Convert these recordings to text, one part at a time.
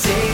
Take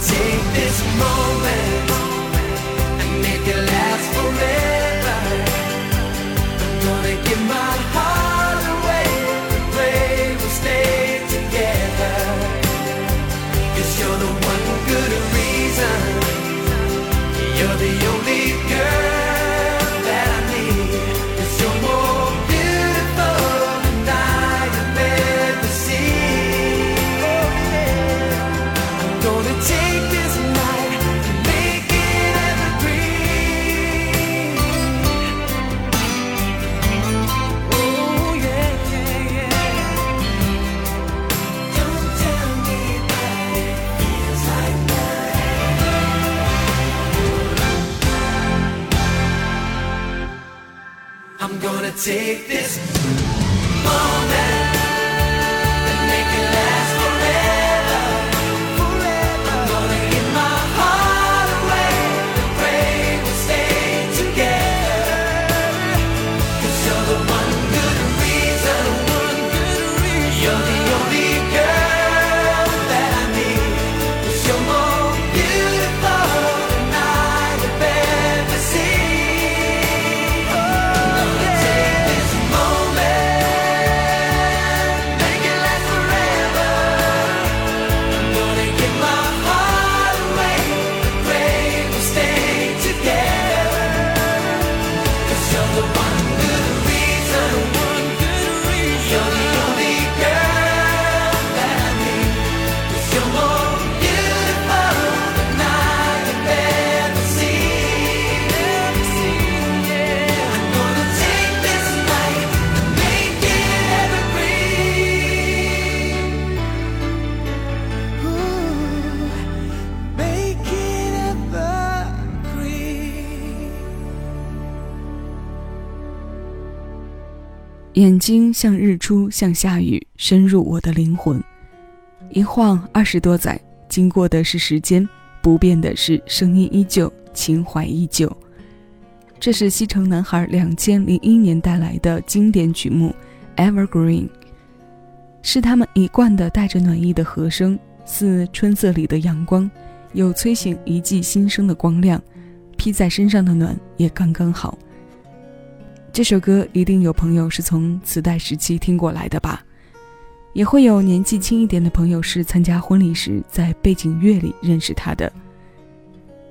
take this moment. 眼睛像日出，像下雨，深入我的灵魂。一晃二十多载，经过的是时间，不变的是声音依旧，情怀依旧。这是西城男孩两千零一年带来的经典曲目《Evergreen》，是他们一贯的带着暖意的和声，似春色里的阳光，有催醒一季新生的光亮，披在身上的暖也刚刚好。这首歌一定有朋友是从磁带时期听过来的吧？也会有年纪轻一点的朋友是参加婚礼时在背景乐里认识他的。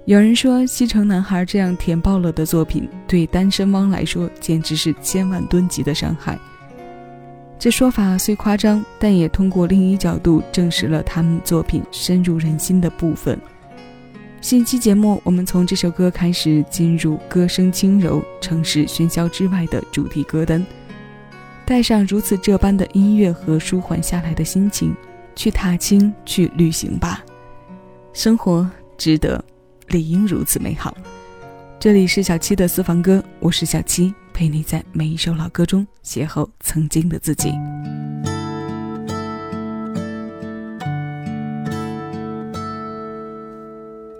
有人说，《西城男孩》这样甜爆了的作品，对单身汪来说简直是千万吨级的伤害。这说法虽夸张，但也通过另一角度证实了他们作品深入人心的部分。新期节目，我们从这首歌开始进入歌声轻柔、城市喧嚣之外的主题歌单，带上如此这般的音乐和舒缓下来的心情，去踏青，去旅行吧。生活值得。理应如此美好。这里是小七的私房歌，我是小七，陪你在每一首老歌中邂逅曾经的自己。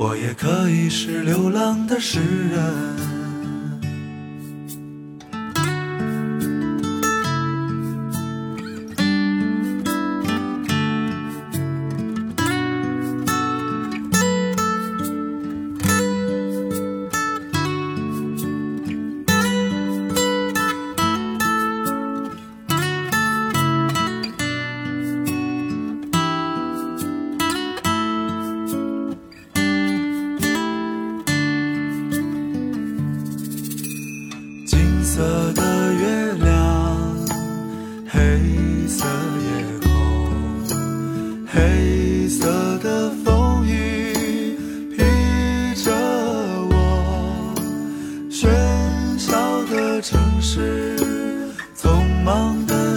我也可以是流浪的诗人。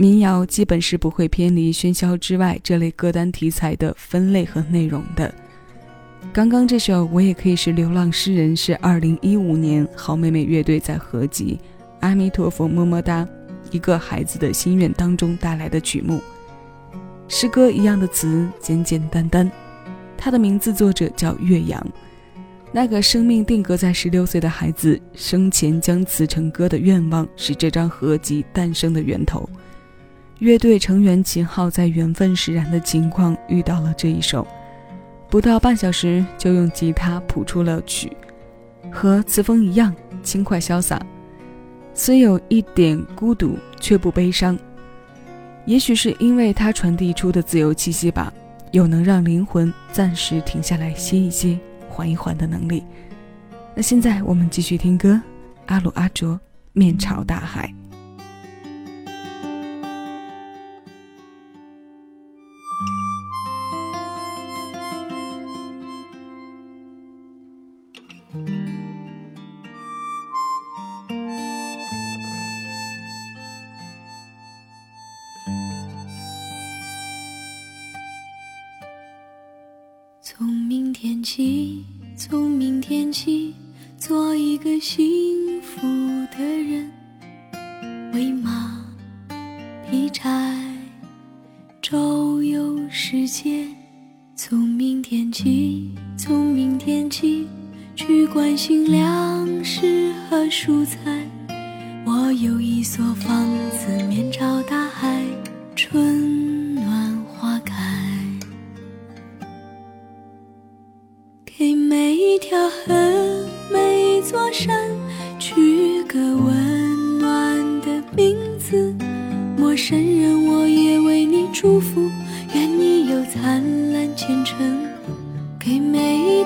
民谣基本是不会偏离喧嚣之外这类歌单题材的分类和内容的。刚刚这首《我也可以是流浪诗人》是2015年好妹妹乐队在合集《阿弥陀佛么么哒》一个孩子的心愿当中带来的曲目。诗歌一样的词，简简单单。它的名字作者叫岳阳。那个生命定格在十六岁的孩子生前将词成歌的愿望，是这张合集诞生的源头。乐队成员秦昊在缘分使然的情况遇到了这一首，不到半小时就用吉他谱出了曲，和词风一样轻快潇洒，虽有一点孤独，却不悲伤。也许是因为它传递出的自由气息吧，有能让灵魂暂时停下来歇一歇。缓一缓的能力。那现在我们继续听歌，阿鲁阿卓面朝大海。周游世界。从明天起，从明天起，去关心粮食和蔬菜。我有一所房子，面朝大海，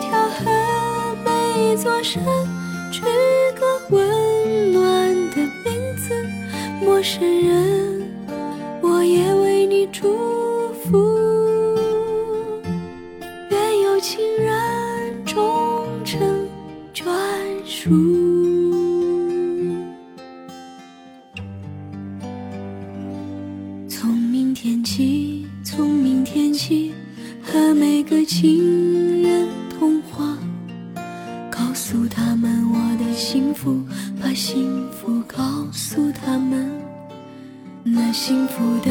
条河，每一座山，取个温暖的名字。陌生人，我也为你祝告诉他们。那幸福的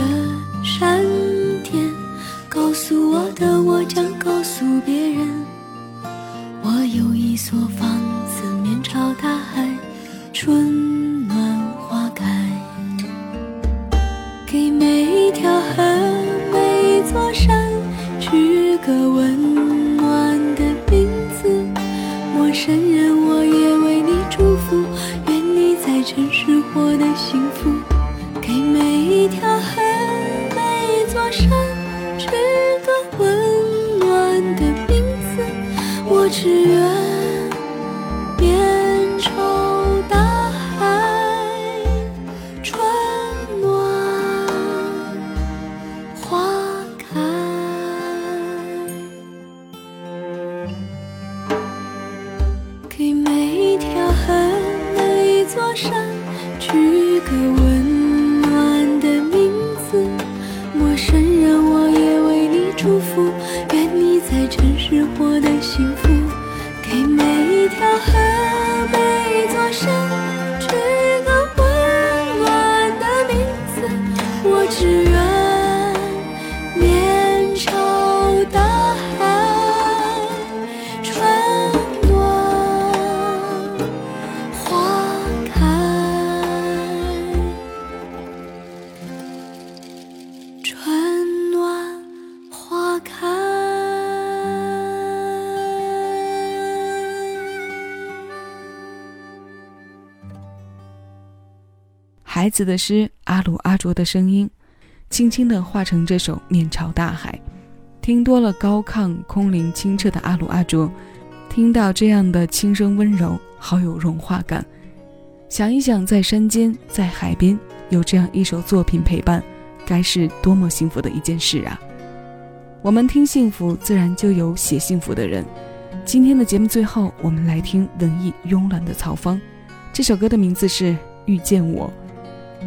闪电，告诉我的，我将告诉别人。我有一所房子，面朝大海，春暖花开。给每一条河，每一座山，取个温暖的名字。陌生人，城市获得幸福。给每一条河，每一座山，取个温暖的名字。我只愿。孩子的诗，阿鲁阿卓的声音，轻轻地化成这首《面朝大海》。听多了高亢空灵清澈的阿鲁阿卓，听到这样的轻声温柔，好有融化感。想一想，在山间，在海边，有这样一首作品陪伴，该是多么幸福的一件事啊！我们听幸福，自然就有写幸福的人。今天的节目最后，我们来听文艺慵懒的曹芳，这首歌的名字是《遇见我》。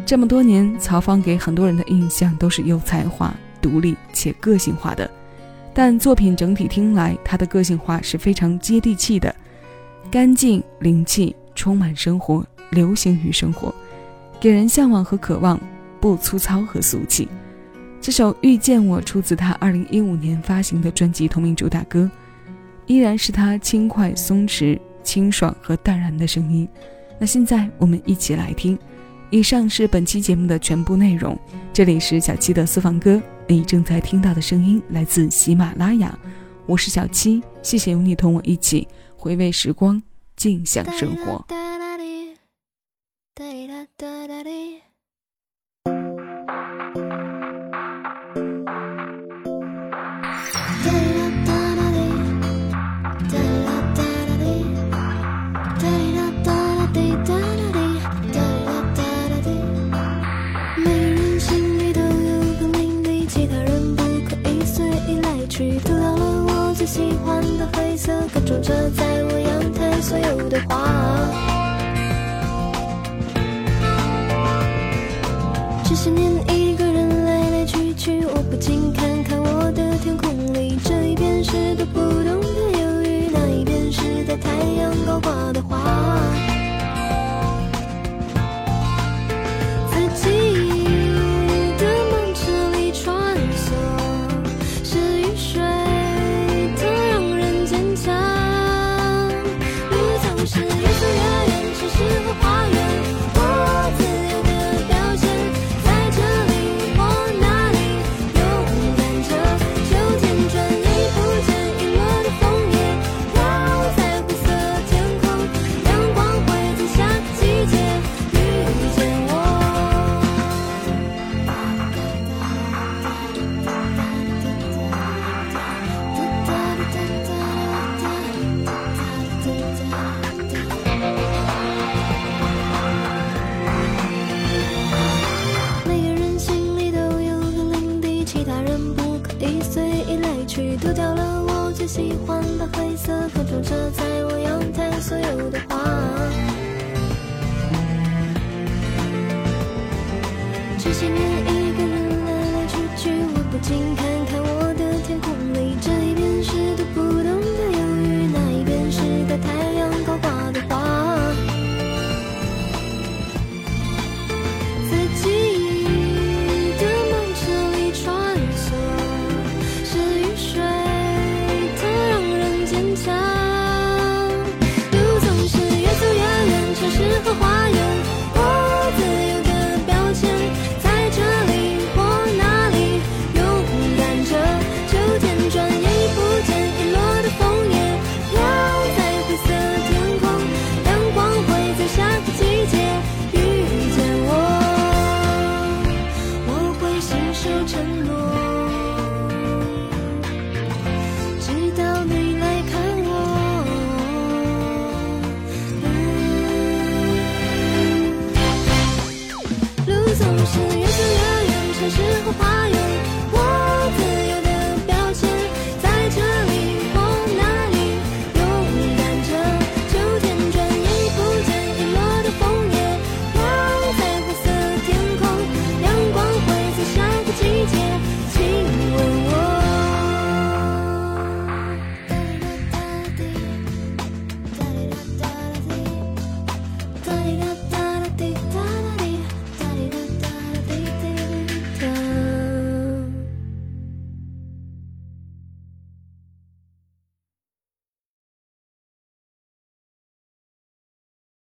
这么多年，曹芳给很多人的印象都是有才华、独立且个性化的。但作品整体听来，他的个性化是非常接地气的，干净、灵气，充满生活，流行于生活，给人向往和渴望，不粗糙和俗气。这首《遇见我》出自他2015年发行的专辑同名主打歌。依然是他轻快、松弛、清爽和淡然的声音。那现在我们一起来听。以上是本期节目的全部内容。这里是小七的私房歌，你正在听到的声音来自喜马拉雅。我是小七，谢谢有你同我一起回味时光，静享生活。种着在我阳台所有的花，这些年一个人来来去去，我不禁看看我的天空里，这一边是读不懂的忧郁，那一边是在太阳高挂的花。